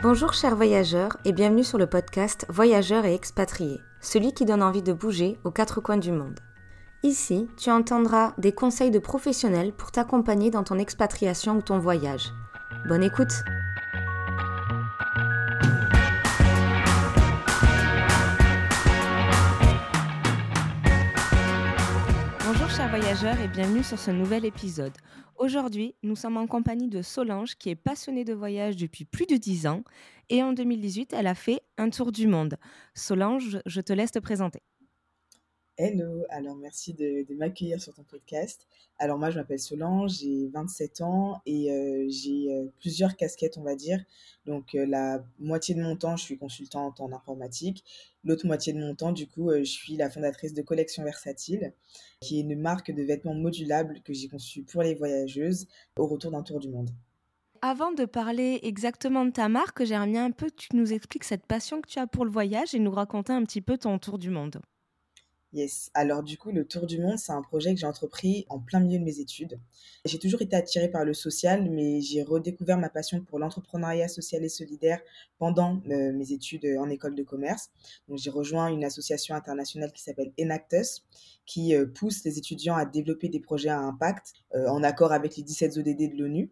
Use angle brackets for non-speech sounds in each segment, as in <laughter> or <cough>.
Bonjour chers voyageurs et bienvenue sur le podcast Voyageurs et expatriés, celui qui donne envie de bouger aux quatre coins du monde. Ici, tu entendras des conseils de professionnels pour t'accompagner dans ton expatriation ou ton voyage. Bonne écoute voyageurs et bienvenue sur ce nouvel épisode. Aujourd'hui, nous sommes en compagnie de Solange qui est passionnée de voyage depuis plus de 10 ans et en 2018, elle a fait un tour du monde. Solange, je te laisse te présenter. Hello, alors merci de, m'accueillir sur ton podcast. Alors moi je m'appelle Solange, j'ai 27 ans et euh, j'ai euh, plusieurs casquettes on va dire. Donc euh, la moitié de mon temps je suis consultante en informatique, l'autre moitié de mon temps du coup je suis la fondatrice de Collection Versatile qui est une marque de vêtements modulables que j'ai conçue pour les voyageuses au retour d'un tour du monde. Avant de parler exactement de ta marque, j'aimerais un peu que tu nous expliques cette passion que tu as pour le voyage et nous raconter un petit peu ton tour du monde. Yes. Alors du coup, le Tour du Monde, c'est un projet que j'ai entrepris en plein milieu de mes études. J'ai toujours été attirée par le social, mais j'ai redécouvert ma passion pour l'entrepreneuriat social et solidaire pendant euh, mes études en école de commerce. Donc j'ai rejoint une association internationale qui s'appelle Enactus, qui euh, pousse les étudiants à développer des projets à impact euh, en accord avec les 17 ODD de l'ONU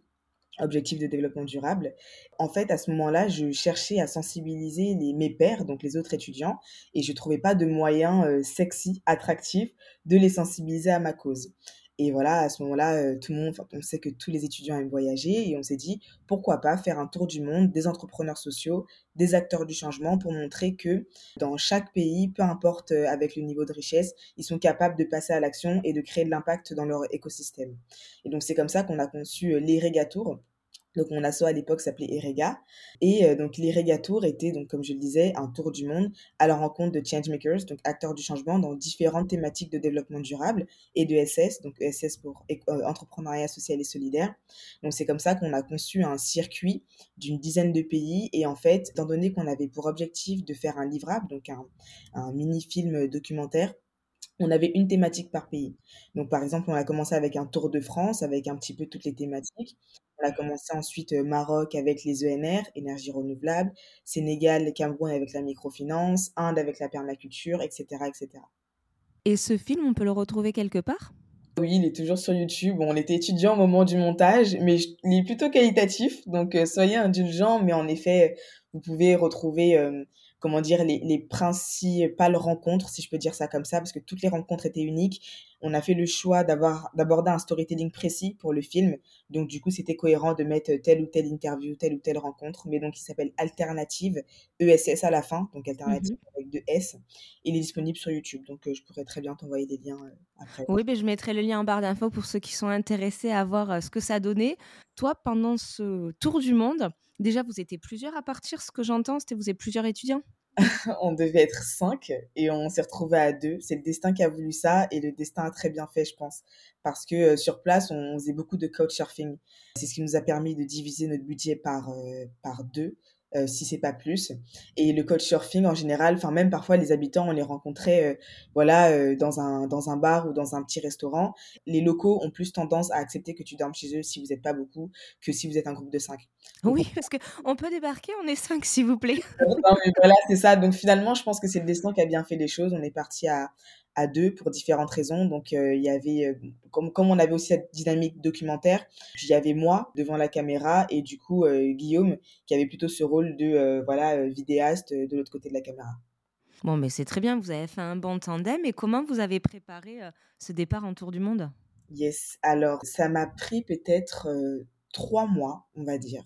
objectifs de développement durable. En fait, à ce moment-là, je cherchais à sensibiliser mes pairs, donc les autres étudiants, et je trouvais pas de moyens euh, sexy, attractifs de les sensibiliser à ma cause. Et voilà, à ce moment-là, euh, tout le monde, on sait que tous les étudiants aiment voyager et on s'est dit pourquoi pas faire un tour du monde des entrepreneurs sociaux, des acteurs du changement pour montrer que dans chaque pays, peu importe euh, avec le niveau de richesse, ils sont capables de passer à l'action et de créer de l'impact dans leur écosystème. Et donc c'est comme ça qu'on a conçu euh, l'Irrigator, donc mon asso à l'époque s'appelait Erega. Et euh, donc l'Erega Tour était, donc, comme je le disais, un tour du monde à la rencontre de changemakers, donc acteurs du changement dans différentes thématiques de développement durable et de SS, donc SS pour euh, entrepreneuriat social et solidaire. Donc c'est comme ça qu'on a conçu un circuit d'une dizaine de pays. Et en fait, étant donné qu'on avait pour objectif de faire un livrable, donc un, un mini-film documentaire, on avait une thématique par pays. Donc, par exemple, on a commencé avec un tour de France, avec un petit peu toutes les thématiques. On a commencé ensuite euh, Maroc avec les ENR, énergie renouvelable, Sénégal, Cameroun avec la microfinance, Inde avec la permaculture, etc., etc. Et ce film, on peut le retrouver quelque part? Oui, il est toujours sur YouTube. on était étudiant au moment du montage, mais il est plutôt qualitatif, donc euh, soyez indulgents. Mais en effet, vous pouvez retrouver euh, comment dire, les, les principales rencontres, si je peux dire ça comme ça, parce que toutes les rencontres étaient uniques. On a fait le choix d'avoir d'aborder un storytelling précis pour le film. Donc, du coup, c'était cohérent de mettre telle ou telle interview, telle ou telle rencontre. Mais donc, il s'appelle Alternative, ESS à la fin, donc Alternative mhm. avec deux S. Il est disponible sur YouTube. Donc, euh, je pourrais très bien t'envoyer des liens euh, après. Oui, mais je mettrai le lien en barre d'infos pour ceux qui sont intéressés à voir euh, ce que ça donnait. Toi, pendant ce tour du monde, déjà, vous étiez plusieurs à partir. Ce que j'entends, c'était vous êtes plusieurs étudiants? <laughs> on devait être cinq et on s'est retrouvé à deux. C'est le destin qui a voulu ça et le destin a très bien fait, je pense. Parce que euh, sur place, on faisait beaucoup de couchsurfing. C'est ce qui nous a permis de diviser notre budget par, euh, par deux euh, si c'est pas plus. Et le coach surfing en général, enfin même parfois les habitants, on les rencontrait euh, voilà euh, dans un dans un bar ou dans un petit restaurant. Les locaux ont plus tendance à accepter que tu dormes chez eux si vous n'êtes pas beaucoup que si vous êtes un groupe de cinq. oui, parce que on peut débarquer, on est cinq s'il vous plaît. <laughs> non mais voilà, c'est ça. Donc finalement, je pense que c'est le destin qui a bien fait les choses. On est parti à à deux pour différentes raisons. Donc, euh, il y avait, euh, comme, comme on avait aussi cette dynamique documentaire, il y avait moi devant la caméra et du coup euh, Guillaume qui avait plutôt ce rôle de voilà vidéaste de l'autre côté de la caméra. Bon, mais c'est très bien, vous avez fait un bon tandem. Et comment vous avez préparé ce départ en tour du monde? Yes, alors ça m'a pris peut-être trois mois, on va dire.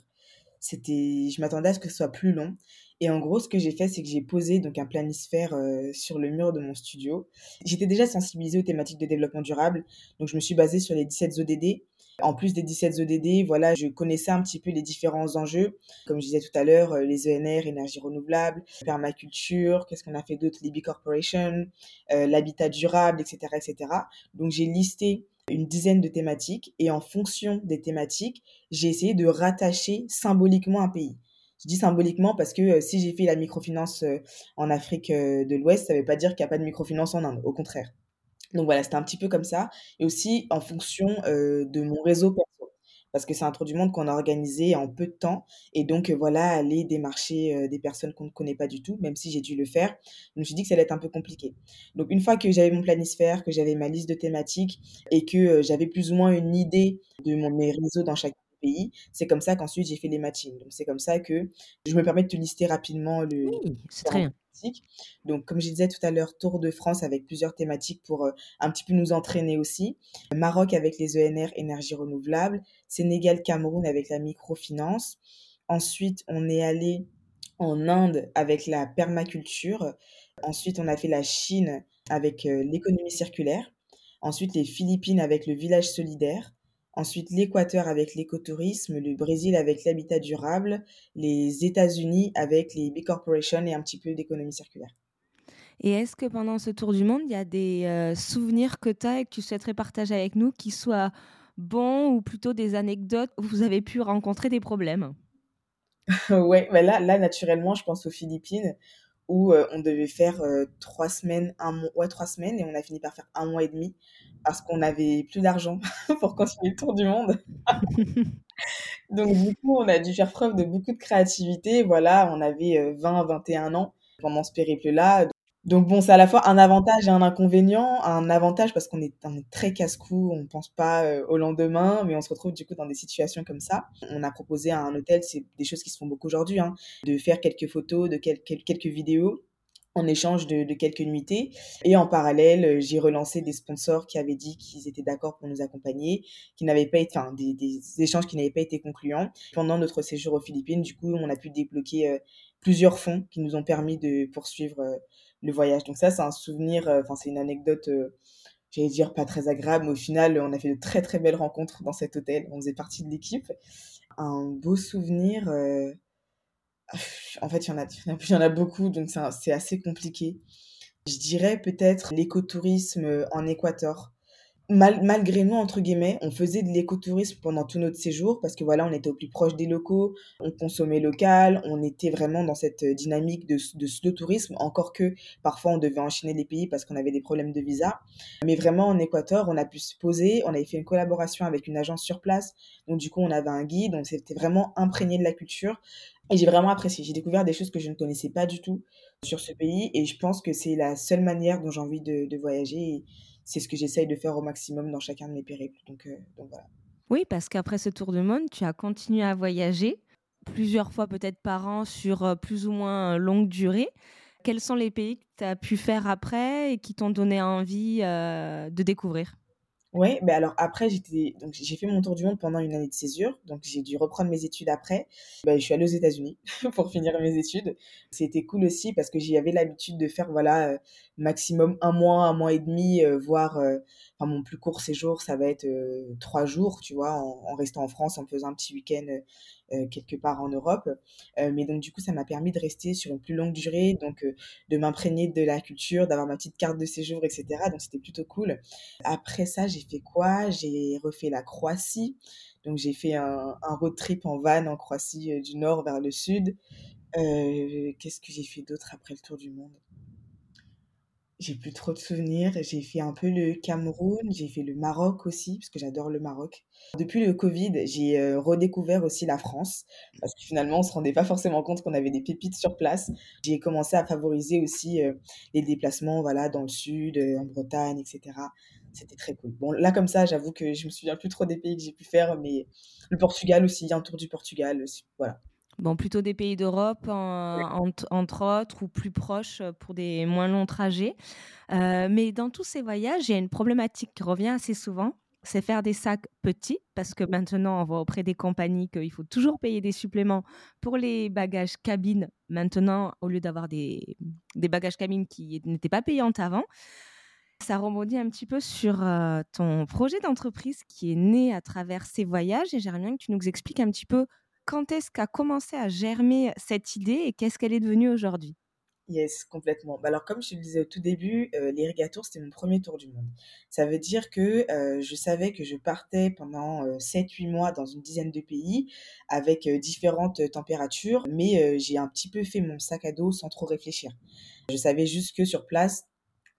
C'était, je m'attendais à ce que ce soit plus long. Et en gros, ce que j'ai fait, c'est que j'ai posé donc un planisphère euh, sur le mur de mon studio. J'étais déjà sensibilisée aux thématiques de développement durable, donc je me suis basée sur les 17 ODD. En plus des 17 ODD, voilà, je connaissais un petit peu les différents enjeux. Comme je disais tout à l'heure, euh, les ENR, énergie renouvelable, permaculture, qu'est-ce qu'on a fait d'autre, Libby Corporation, euh, l'habitat durable, etc., etc. Donc j'ai listé une dizaine de thématiques et en fonction des thématiques, j'ai essayé de rattacher symboliquement un pays. Je dis symboliquement parce que euh, si j'ai fait la microfinance euh, en Afrique euh, de l'Ouest, ça ne veut pas dire qu'il n'y a pas de microfinance en Inde, au contraire. Donc voilà, c'était un petit peu comme ça. Et aussi en fonction de mon réseau perso. parce que c'est un tour du monde qu'on a organisé en peu de temps. Et donc, voilà, aller démarcher des personnes qu'on ne connaît pas du tout, même si j'ai dû le faire, je me suis dit que ça allait être un peu compliqué. Donc, une fois que j'avais mon planisphère, que j'avais ma liste de thématiques et que j'avais plus ou moins une idée de mon, mes réseaux dans chaque pays, c'est comme ça qu'ensuite j'ai fait les matchings. Donc, c'est comme ça que je me permets de te lister rapidement le. Oui, c'est très bien. Donc, comme je disais tout à l'heure, Tour de France avec plusieurs thématiques pour un petit peu nous entraîner aussi. Maroc avec les ENR, énergie renouvelable. Sénégal, Cameroun avec la microfinance. Ensuite, on est allé en Inde avec la permaculture. Ensuite, on a fait la Chine avec l'économie circulaire. Ensuite, les Philippines avec le village solidaire. Ensuite, l'Équateur avec l'écotourisme, le Brésil avec l'habitat durable, les États-Unis avec les big corporations et un petit peu d'économie circulaire. Et est-ce que pendant ce tour du monde, il y a des euh, souvenirs que tu as et que tu souhaiterais partager avec nous qui soient bons ou plutôt des anecdotes où vous avez pu rencontrer des problèmes? <laughs> Ouais, bah là, là, naturellement, je pense aux Philippines où euh, on devait faire euh, trois semaines, un mois, ouais, trois semaines et on a fini par faire un mois et demi parce qu'on n'avait plus d'argent <laughs> pour continuer le tour du monde. <laughs> Donc, du coup, on a dû faire preuve de beaucoup de créativité. Voilà, on avait 20, euh, 21 ans pendant ce périple-là. Donc, bon, c'est à la fois un avantage et un inconvénient. Un avantage parce qu'on est, très casse-cou, on pense pas euh, au lendemain, mais on se retrouve du coup dans des situations comme ça. On a proposé à un hôtel, c'est des choses qui se font beaucoup aujourd'hui, hein, de faire quelques photos, de quelques vidéos en échange de, quelques nuitées. Et en parallèle, euh, j'ai relancé des sponsors qui avaient dit qu'ils étaient d'accord pour nous accompagner, qui n'avaient pas été, enfin, des, échanges qui n'avaient pas été concluants. Pendant notre séjour aux Philippines, du coup, on a pu débloquer euh, plusieurs fonds qui nous ont permis de poursuivre le voyage. Donc ça, c'est un souvenir, enfin, c'est une anecdote, j'allais dire pas très agréable, mais au final, on a fait de très très belles rencontres dans cet hôtel. On faisait partie de l'équipe. Un beau souvenir en fait, il y, en a, y en a beaucoup, donc c'est assez compliqué. Je dirais peut-être l'écotourisme en Équateur. Malgré nous, entre guillemets, on faisait de l'écotourisme pendant tout notre séjour parce que voilà, on était au plus proche des locaux, on consommait local, on était vraiment dans cette dynamique de, de tourisme, encore que parfois on devait enchaîner les pays parce qu'on avait des problèmes de visa. Mais vraiment, en Équateur, on a pu se poser, on avait fait une collaboration avec une agence sur place, donc du coup, on avait un guide, donc c'était vraiment imprégné de la culture. Et j'ai vraiment apprécié. J'ai découvert des choses que je ne connaissais pas du tout sur ce pays. Et je pense que c'est la seule manière dont j'ai envie de, voyager. Et c'est ce que j'essaye de faire au maximum dans chacun de mes périples. Donc, euh, donc voilà. Oui, parce qu'après ce tour de monde, tu as continué à voyager plusieurs fois peut-être par an sur euh, plus ou moins longue durée. Quels sont les pays que tu as pu faire après et qui t'ont donné envie euh, de découvrir? Oui, mais alors après, j'étais donc j'ai fait mon tour du monde pendant une année de césure, donc j'ai dû reprendre mes études après. Ben, je suis allée aux États-Unis <laughs> pour finir mes études. C'était cool aussi parce que j'y avais l'habitude de faire voilà euh, maximum un mois, un mois et demi, euh, voire euh, enfin, mon plus court séjour, ça va être trois jours, tu vois, en, restant en France, en faisant un petit week-end quelque part en Europe. Euh, mais donc, du coup, ça m'a permis de rester sur une plus longue durée, donc euh, de m'imprégner de la culture, d'avoir ma petite carte de séjour, etc. Donc, c'était plutôt cool. Après ça, j'ai fait quoi? J'ai refait la Croatie. Donc, j'ai fait un, un, road trip en van en Croatie du nord vers le sud. Qu'est-ce que j'ai fait d'autre après le tour du monde? J'ai plus trop de souvenirs. J'ai fait un peu le Cameroun, j'ai fait le Maroc aussi, parce que j'adore le Maroc. Depuis le Covid, j'ai euh, redécouvert aussi la France, parce que finalement, on se rendait pas forcément compte qu'on avait des pépites sur place. J'ai commencé à favoriser aussi euh, les déplacements voilà, dans le sud, euh, en Bretagne, etc. C'était très cool. Bon, là, comme ça, j'avoue que je me souviens plus trop des pays que j'ai pu faire, mais le Portugal aussi, un tour du Portugal, voilà. Bon, plutôt des pays d'Europe, entre autres, ou plus proches euh, pour des moins longs trajets. Euh, mais dans tous ces voyages, il y a une problématique qui revient assez souvent, c'est faire des sacs petits, parce que maintenant, on voit auprès des compagnies qu'il faut toujours payer des suppléments pour les bagages cabines. Maintenant, au lieu d'avoir des, bagages cabines qui n'étaient pas payantes avant, ça rebondit un petit peu sur euh, ton projet d'entreprise qui est né à travers ces voyages. Et j'aimerais bien que tu nous expliques un petit peu quand est-ce qu'a commencé à germer cette idée et qu'est-ce qu'elle est devenue aujourd'hui? Yes, complètement. Bah, alors, comme je le disais au tout début, euh, l'irrigateur, c'était mon premier tour du monde. Ça veut dire que euh, je savais que je partais pendant 7-8 euh, mois dans une dizaine de pays avec différentes températures, mais j'ai un petit peu fait mon sac à dos sans trop réfléchir. Je savais juste que sur place,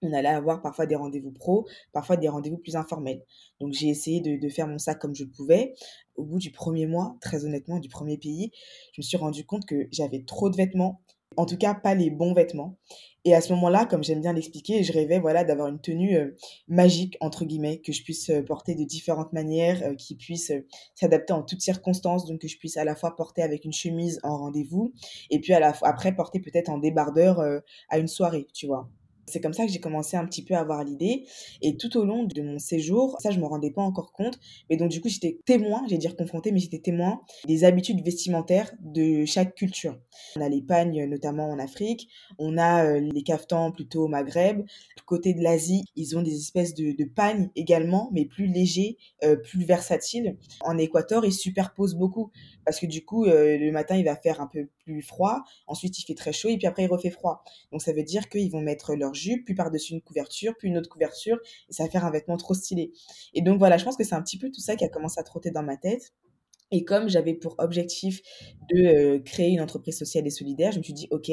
on allait avoir parfois des rendez-vous pro, parfois des rendez-vous plus informels. Donc j'ai essayé de, faire mon sac comme je le pouvais. Au bout du premier mois, très honnêtement, du premier pays, je me suis rendu compte que j'avais trop de vêtements, en tout cas pas les bons vêtements. Et à ce moment-là, comme j'aime bien l'expliquer, je rêvais voilà d'avoir une tenue euh, magique entre guillemets que je puisse euh, porter de différentes manières, euh, qui puisse s'adapter en toutes circonstances, donc que je puisse à la fois porter avec une chemise en rendez-vous et puis à la après porter peut-être en débardeur à une soirée, tu vois. C'est comme ça que j'ai commencé un petit peu à avoir l'idée. Et tout au long de mon séjour, ça, je me rendais pas encore compte. Mais donc, du coup, j'étais témoin, j'ai dire confronté, mais j'étais témoin des habitudes vestimentaires de chaque culture. On a les pagnes, notamment en Afrique. On a euh, les caftans plutôt au Maghreb. Du côté de l'Asie, ils ont des espèces de, de pagnes également, mais plus légers, euh, plus versatiles. En Équateur, ils superposent beaucoup. Parce que du coup, euh, le matin, il va faire un peu plus froid. Ensuite, il fait très chaud et puis après, il refait froid. Donc, ça veut dire qu'ils vont mettre leur jupe, puis par-dessus une couverture, puis une autre couverture, et ça va faire un vêtement trop stylé. Et donc voilà, je pense que c'est un petit peu tout ça qui a commencé à trotter dans ma tête. Et comme j'avais pour objectif de euh, créer une entreprise sociale et solidaire, je me suis dit, OK,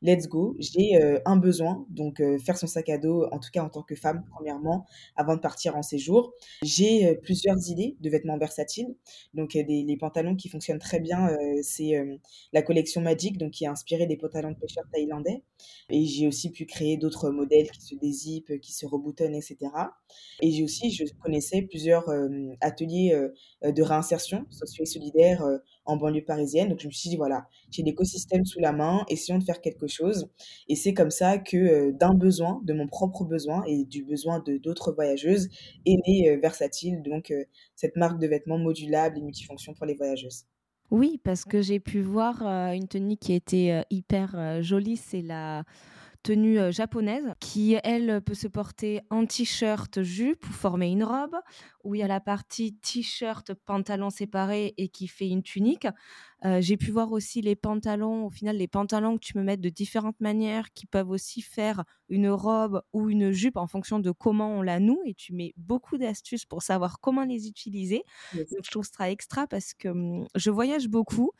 let's go. J'ai euh, un besoin, donc euh, faire son sac à dos, en tout cas en tant que femme, premièrement, avant de partir en séjour. J'ai plusieurs idées de vêtements versatiles. Donc, des, les pantalons qui fonctionnent très bien, c'est la collection Magic, donc qui est inspirée des pantalons de pêcheurs thaïlandais. Et j'ai aussi pu créer d'autres modèles qui se dézippent, qui se reboutonnent, etc. Et j'ai aussi, je connaissais plusieurs ateliers de réinsertion sociale solidaire euh, en banlieue parisienne. Donc je me suis dit, voilà, j'ai l'écosystème sous la main, essayons de faire quelque chose. Et c'est comme ça que euh, d'un besoin, de mon propre besoin et du besoin de d'autres voyageuses, est né euh, Versatile, donc cette marque de vêtements modulable et multifonction pour les voyageuses. Oui, parce que j'ai pu voir une tenue qui était hyper jolie, c'est la tenue euh, japonaise qui, elle, peut se porter en t-shirt, jupe pour former une robe, où il y a la partie t-shirt, pantalon séparé et qui fait une tunique. Euh, j'ai pu voir aussi les pantalons, au final, les pantalons que tu peux mettre de différentes manières, qui peuvent aussi faire une robe ou une jupe en fonction de comment on la noue. Et tu mets beaucoup d'astuces pour savoir comment les utiliser. je trouve ça extra parce que hum, je voyage beaucoup.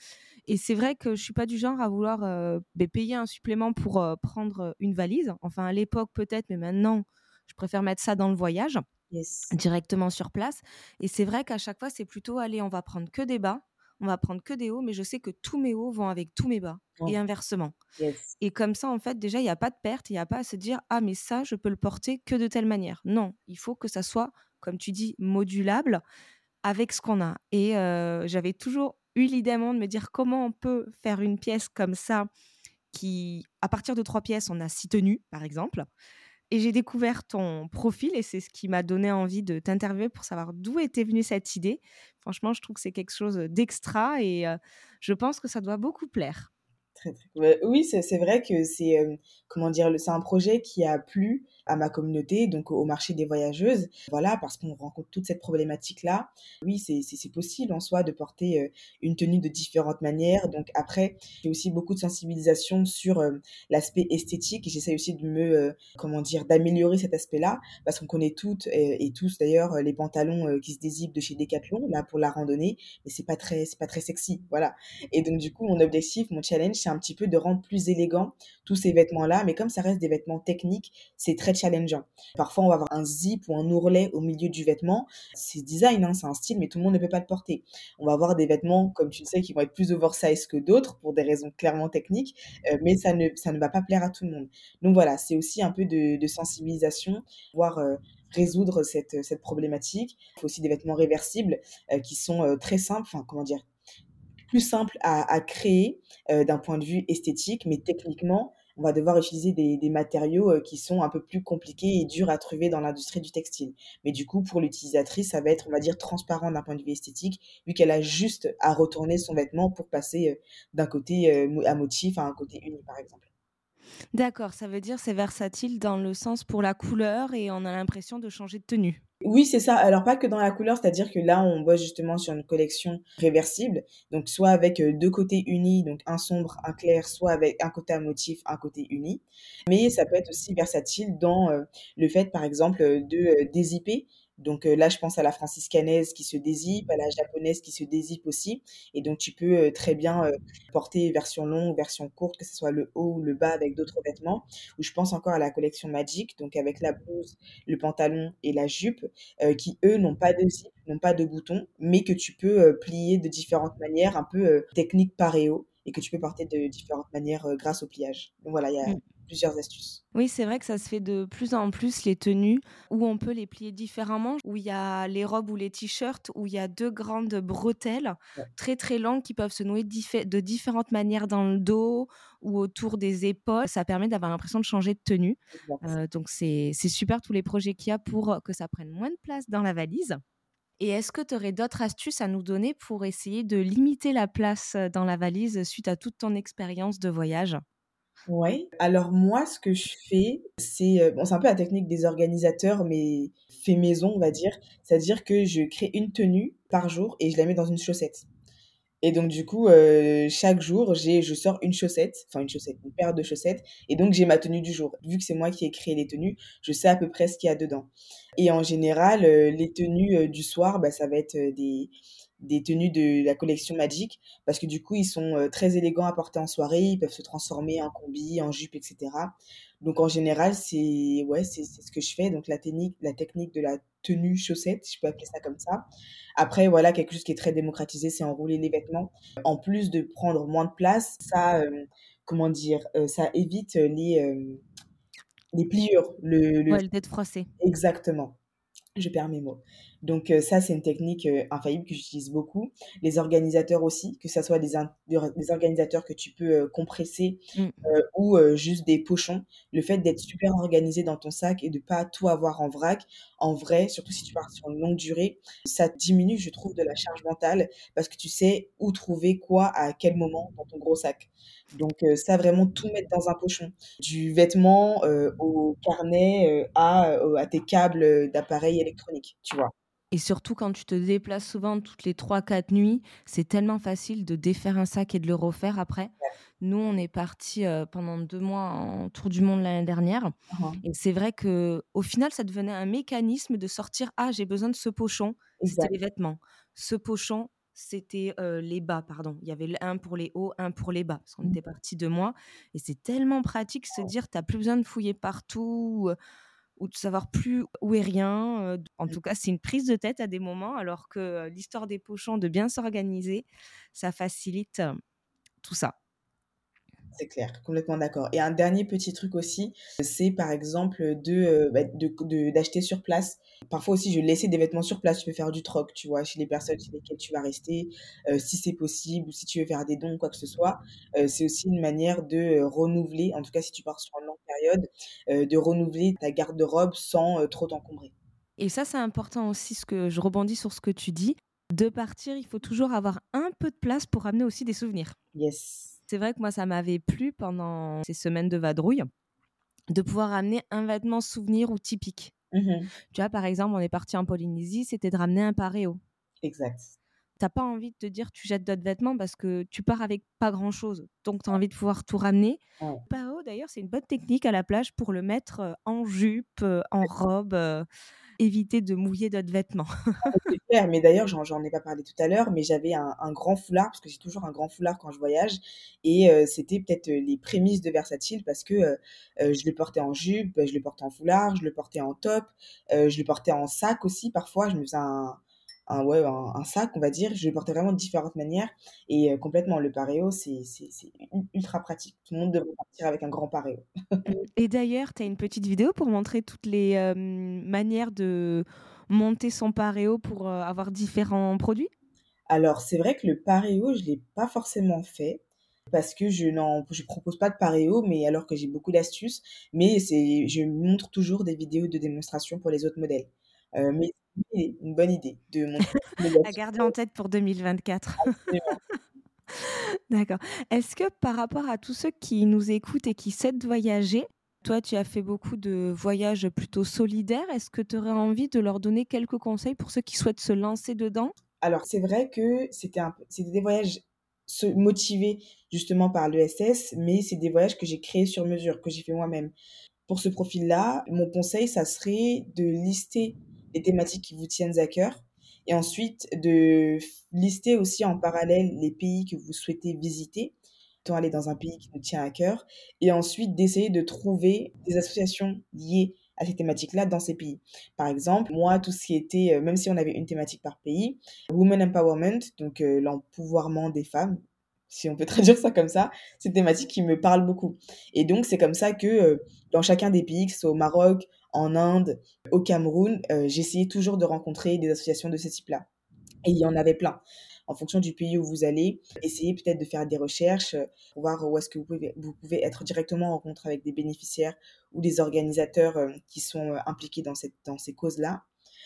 Et c'est vrai que je suis pas du genre à vouloir euh, ben, payer un supplément pour euh, prendre une valise. Enfin, à l'époque peut-être, mais maintenant, je préfère mettre ça dans le voyage. directement sur place. Et c'est vrai qu'à chaque fois, c'est plutôt, allez, on va prendre que des bas, on va prendre que des hauts, mais je sais que tous mes hauts vont avec tous mes bas et inversement. Et comme ça, en fait, déjà, il n'y a pas de perte, il n'y a pas à se dire, ah, mais ça, je peux le porter que de telle manière. Non, il faut que ça soit, comme tu dis, modulable avec ce qu'on a. Et euh, j'avais toujours eu l'idée de me dire comment on peut faire une pièce comme ça, qui, à partir de trois pièces, on a six tenues, par exemple. Et j'ai découvert ton profil et c'est ce qui m'a donné envie de t'interviewer pour savoir d'où était venue cette idée. Franchement, je trouve que c'est quelque chose d'extra et je pense que ça doit beaucoup plaire. Très, très... Oui, c'est vrai que c'est comment dire, c'est un projet qui a plu à ma communauté, donc au marché des voyageuses. Voilà, parce qu'on rencontre toute cette problématique-là. Oui, c'est possible en soi de porter euh, une tenue de différentes manières. Donc après, j'ai aussi beaucoup de sensibilisation sur euh, l'aspect esthétique et j'essaie aussi de me, euh, comment dire, d'améliorer cet aspect-là parce qu'on connaît toutes et, tous d'ailleurs les pantalons qui se dézippent de chez Decathlon, là pour la randonnée, mais c'est pas très, c'est pas très sexy. Voilà. Et donc du coup, mon objectif, mon challenge, c'est un petit peu de rendre plus élégant tous ces vêtements-là, mais comme ça reste des vêtements techniques, c'est très challengeant. Parfois, on va avoir un zip ou un ourlet au milieu du vêtement. C'est design, hein, c'est un style, mais tout le monde ne peut pas le porter. On va avoir des vêtements, comme tu le sais, qui vont être plus oversize que d'autres pour des raisons clairement techniques, euh, mais ça ne, ça ne va pas plaire à tout le monde. Donc voilà, c'est aussi un peu de, sensibilisation, voire euh, résoudre cette, cette problématique. Il faut aussi des vêtements réversibles euh, qui sont très simples, enfin comment dire, plus simples à créer d'un point de vue esthétique, mais techniquement, on va devoir utiliser des, matériaux euh, qui sont un peu plus compliqués et durs à trouver dans l'industrie du textile. Mais du coup, pour l'utilisatrice, ça va être, on va dire, transparent d'un point de vue esthétique, vu qu'elle a juste à retourner son vêtement pour passer euh, d'un côté euh, à motif à un côté uni, par exemple. D'accord, ça veut dire c'est versatile dans le sens pour la couleur et on a l'impression de changer de tenue. Oui, c'est ça. Alors pas que dans la couleur, c'est-à-dire que là, on bosse justement sur une collection réversible, donc soit avec euh, deux côtés unis, donc un sombre, un clair, soit avec un côté à motif, un côté uni. Mais ça peut être aussi versatile dans euh, le fait, par exemple, de euh, dézipper Donc là, je pense à la franciscanaise qui se dézippe, à la japonaise qui se dézippe aussi. Et donc, tu peux très bien porter version longue, version courte, que ce soit le haut ou le bas avec d'autres vêtements. Ou je pense encore à la collection Magic, donc avec la blouse, le pantalon et la jupe, qui eux n'ont pas de zip, n'ont pas de bouton, mais que tu peux plier de différentes manières, un peu technique paréo, et que tu peux porter de différentes manières grâce au pliage. Donc voilà, il y a mmh plusieurs astuces. Oui, c'est vrai que ça se fait de plus en plus les tenues où on peut les plier différemment, où il y a les robes ou les t-shirts où il y a deux grandes bretelles très très longues qui peuvent se nouer de différentes manières dans le dos ou autour des épaules. Ça permet d'avoir l'impression de changer de tenue. Euh, donc c'est super tous les projets qu'il y a pour que ça prenne moins de place dans la valise. Et est-ce que tu aurais d'autres astuces à nous donner pour essayer de limiter la place dans la valise suite à toute ton expérience de voyage? Ouais. Alors moi, ce que je fais, c'est euh, bon, c'est un peu la technique des organisateurs, mais fait maison, on va dire. C'est-à-dire que je crée une tenue par jour et je la mets dans une chaussette. Et donc du coup, euh, chaque jour, j'ai, je sors une chaussette, enfin une chaussette, une paire de chaussettes, et donc j'ai ma tenue du jour. Vu que c'est moi qui ai créé les tenues, je sais à peu près ce qu'il y a dedans. Et en général, euh, les tenues du soir, bah, ça va être des des tenues de la collection Magic parce que du coup ils sont euh, très élégants à porter en soirée, ils peuvent se transformer en combi, en jupe, etc. Donc en général c'est ouais c'est ce que je fais donc la technique la technique de la tenue chaussette, je peux appeler ça comme ça. Après voilà quelque chose qui est très démocratisé, c'est enrouler les vêtements. En plus de prendre moins de place, ça euh, comment dire, euh, ça évite les les pliures, le, le... Ouais, froissé. Exactement. Je perds mes mots. Donc ça, c'est une technique infaillible que j'utilise beaucoup. Les organisateurs aussi, que ce soit des, des organisateurs que tu peux compresser mmh. ou juste des pochons. Le fait d'être super organisé dans ton sac et de pas tout avoir en vrac, en vrai, surtout si tu pars sur une longue durée, ça diminue, je trouve, de la charge mentale parce que tu sais où trouver quoi à quel moment dans ton gros sac. Donc ça, vraiment tout mettre dans un pochon. Du vêtement au carnet à, à tes câbles d'appareils électroniques, tu vois. Et surtout quand tu te déplaces souvent toutes les 3-4 nuits, c'est tellement facile de défaire un sac et de le refaire après. Nous, on est parti pendant deux mois en tour du monde l'année dernière. Mmh et c'est vrai que au final, ça devenait un mécanisme de sortir Ah, j'ai besoin de ce pochon. C'était les vêtements. Ce pochon, c'était les bas, pardon. Il y avait un pour les hauts, un pour les bas, parce qu'on mmh. était parti deux mois. Et c'est tellement pratique se dire, tu n'as plus besoin de fouiller partout ou de savoir plus où est rien. en tout cas, c'est une prise de tête à des moments, alors que l'histoire des pochons, de bien s'organiser, ça facilite tout ça. C'est clair, complètement d'accord. Et un dernier petit truc aussi, c'est par exemple de, bah, d'acheter sur place. Parfois aussi, je laissais des vêtements sur place. Tu peux faire du troc, tu vois, chez les personnes chez lesquelles tu vas rester, si c'est possible, ou si tu veux faire des dons, quoi que ce soit. c'est aussi une manière de renouveler, en tout cas si tu pars sur une longue période, de renouveler ta garde-robe sans trop t'encombrer. Et ça, c'est important aussi, ce que je rebondis sur ce que tu dis. De partir, il faut toujours avoir un peu de place pour amener aussi des souvenirs. Yes. C'est vrai que moi, ça m'avait plu pendant ces semaines de vadrouille de pouvoir amener un vêtement souvenir ou typique. Mmh tu vois, par exemple, on est parti en Polynésie, c'était de ramener un paréo. Exact. T'as pas envie de te dire tu jettes d'autres vêtements parce que tu pars avec pas grand chose. Donc tu as envie de pouvoir tout ramener. Ouais. Paréo, d'ailleurs, c'est une bonne technique à la plage pour le mettre en jupe, en robe éviter de mouiller d'autres vêtements. <laughs> Ah, c'est clair, mais d'ailleurs, j'en ai pas parlé tout à l'heure, mais j'avais un, grand foulard, parce que j'ai toujours un grand foulard quand je voyage, et euh, c'était peut-être euh, les prémices de Versatile, parce que euh, je le portais en jupe, je le portais en foulard, je le portais en top, je le portais en sac aussi, parfois, je me faisais un, un, ouais, un, sac, on va dire. Je le portais vraiment de différentes manières. Et complètement, le paréo, c'est ultra pratique. Tout le monde devrait partir avec un grand paréo. <laughs> et d'ailleurs, tu as une petite vidéo pour montrer toutes les manières de monter son paréo pour avoir différents produits? Alors, c'est vrai que le paréo, je ne l'ai pas forcément fait parce que je n'en je propose pas de paréo mais alors que j'ai beaucoup d'astuces mais c'est je montre toujours des vidéos de démonstration pour les autres modèles euh, mais une bonne idée de <laughs> à garder en tête pour 2024. <laughs> D'accord. Est-ce que par rapport à tous ceux qui nous écoutent et qui souhaitent voyager, toi, tu as fait beaucoup de voyages plutôt solidaires. Est-ce que tu aurais envie de leur donner quelques conseils pour ceux qui souhaitent se lancer dedans? Alors, c'est vrai que c'était un, des voyages motivés justement par l'ESS, mais c'est des voyages que j'ai créés sur mesure, que j'ai fait moi-même. Pour ce profil-là, mon conseil, ça serait de lister des thématiques qui vous tiennent à cœur et ensuite de lister aussi en parallèle les pays que vous souhaitez visiter, tant aller dans un pays qui vous tient à cœur, et ensuite d'essayer de trouver des associations liées à ces thématiques-là dans ces pays. Par exemple, moi, tout ce qui était, euh, même si on avait une thématique par pays, Women Empowerment, donc euh, l'empouvoirment des femmes, si on peut <laughs> traduire ça comme ça, c'est une thématique qui me parle beaucoup. Et donc, c'est comme ça que euh, dans chacun des pays, que ce soit au Maroc, en Inde, au Cameroun, euh, j'essayais toujours de rencontrer des associations de ce type-là. Et il y en avait plein. En fonction du pays où vous allez, essayez peut-être de faire des recherches euh, pour voir où est-ce que vous pouvez, être directement en rencontre avec des bénéficiaires ou des organisateurs euh, qui sont impliqués dans ces causes-là.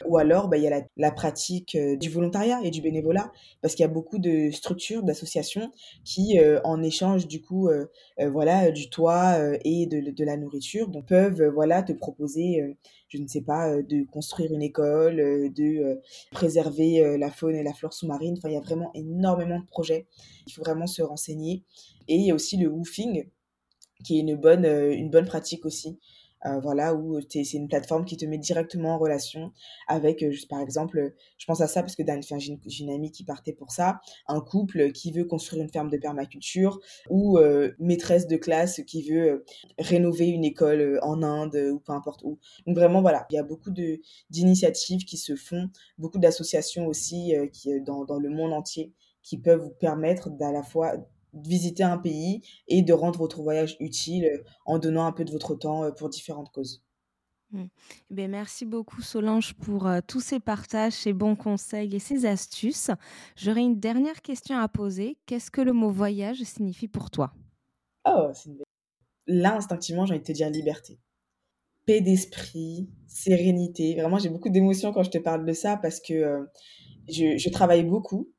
Ou alors, bah, il y a la, pratique euh, du volontariat et du bénévolat, parce qu'il y a beaucoup de structures, d'associations qui, euh, en échange du coup, euh, voilà, du toit et de, de, la nourriture, donc peuvent, voilà, te proposer, je ne sais pas, de construire une école, de préserver la faune et la flore sous-marine. Enfin, il y a vraiment énormément de projets. Il faut vraiment se renseigner. Et il y a aussi le woofing, qui est une bonne, une bonne pratique aussi. Euh, voilà, où c'est une plateforme qui te met directement en relation avec, euh, par exemple, je pense à ça parce que j'ai une, amie qui partait pour ça, un couple qui veut construire une ferme de permaculture ou euh, maîtresse de classe qui veut rénover une école en Inde ou peu importe où. Donc vraiment, voilà, il y a beaucoup d'initiatives qui se font, beaucoup d'associations aussi qui, dans, dans le monde entier qui peuvent vous permettre d'à la fois visiter un pays et de rendre votre voyage utile euh, en donnant un peu de votre temps euh, pour différentes causes. Mmh. Eh ben, merci beaucoup Solange pour euh, tous ces partages, ces bons conseils et ces astuces. J'aurais une dernière question à poser. Qu'est-ce que le mot voyage signifie pour toi? Oh, Là, instinctivement, j'ai envie de te dire liberté. Paix d'esprit, sérénité. Vraiment, j'ai beaucoup d'émotions quand je te parle de ça parce que je, je travaille beaucoup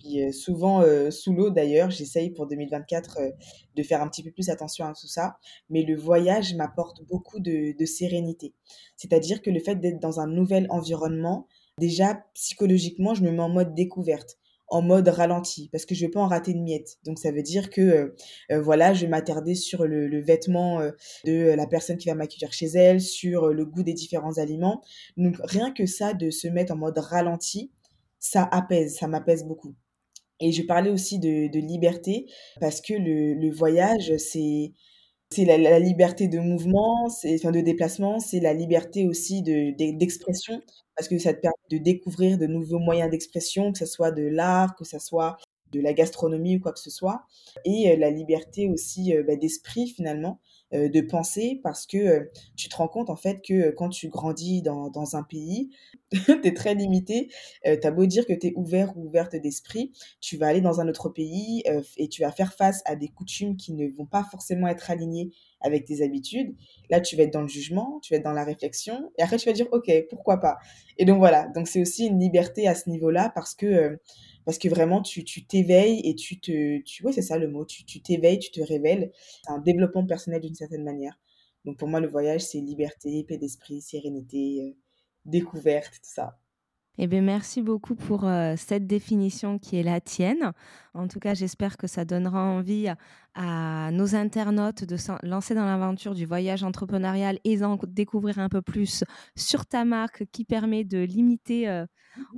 puis souvent sous l'eau d'ailleurs. J'essaye pour 2024 de faire un petit peu plus attention à tout ça. Mais le voyage m'apporte beaucoup de, sérénité. C'est-à-dire que le fait d'être dans un nouvel environnement, déjà psychologiquement, je me mets en mode découverte en mode ralenti parce que je vais pas en rater une miette. Donc ça veut dire que voilà, je vais m'attarder sur le, vêtement de la personne qui va m'accueillir chez elle, sur le goût des différents aliments. Donc rien que ça de se mettre en mode ralenti, ça apaise, ça m'apaise beaucoup. Et je parlais aussi de, de liberté parce que le, le voyage, c'est c'est la, liberté de mouvement, c'est enfin de déplacement, c'est la liberté aussi de d'expression parce que ça te permet de découvrir de nouveaux moyens d'expression, que ce soit de l'art, que ce soit de la gastronomie ou quoi que ce soit, et euh, la liberté aussi euh, bah, d'esprit finalement, euh, de penser, parce que tu te rends compte en fait que quand tu grandis dans, dans un pays, <laughs> tu es très limité, tu as beau dire que tu es ouvert ou ouverte d'esprit, tu vas aller dans un autre pays et tu vas faire face à des coutumes qui ne vont pas forcément être alignées avec tes habitudes. Là, tu vas être dans le jugement, tu vas être dans la réflexion, et après tu vas dire, ok, pourquoi pas? Et donc voilà, donc c'est aussi une liberté à ce niveau-là, parce que parce que vraiment tu t'éveilles et tu te tu ouais c'est ça le mot tu t'éveilles tu te révèles. C'est un développement personnel d'une certaine manière. Donc pour moi le voyage c'est liberté paix d'esprit sérénité euh, découverte tout ça eh bien, merci beaucoup pour euh, cette définition qui est la tienne. En tout cas, j'espère que ça donnera envie à nos internautes de se lancer dans l'aventure du voyage entrepreneurial et d'en découvrir un peu plus sur ta marque qui permet de limiter, euh,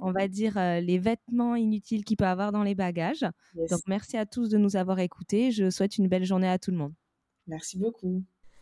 on va dire, euh, les vêtements inutiles qu'il peut avoir dans les bagages. Donc, merci à tous de nous avoir écoutés. Je souhaite une belle journée à tout le monde. Merci beaucoup.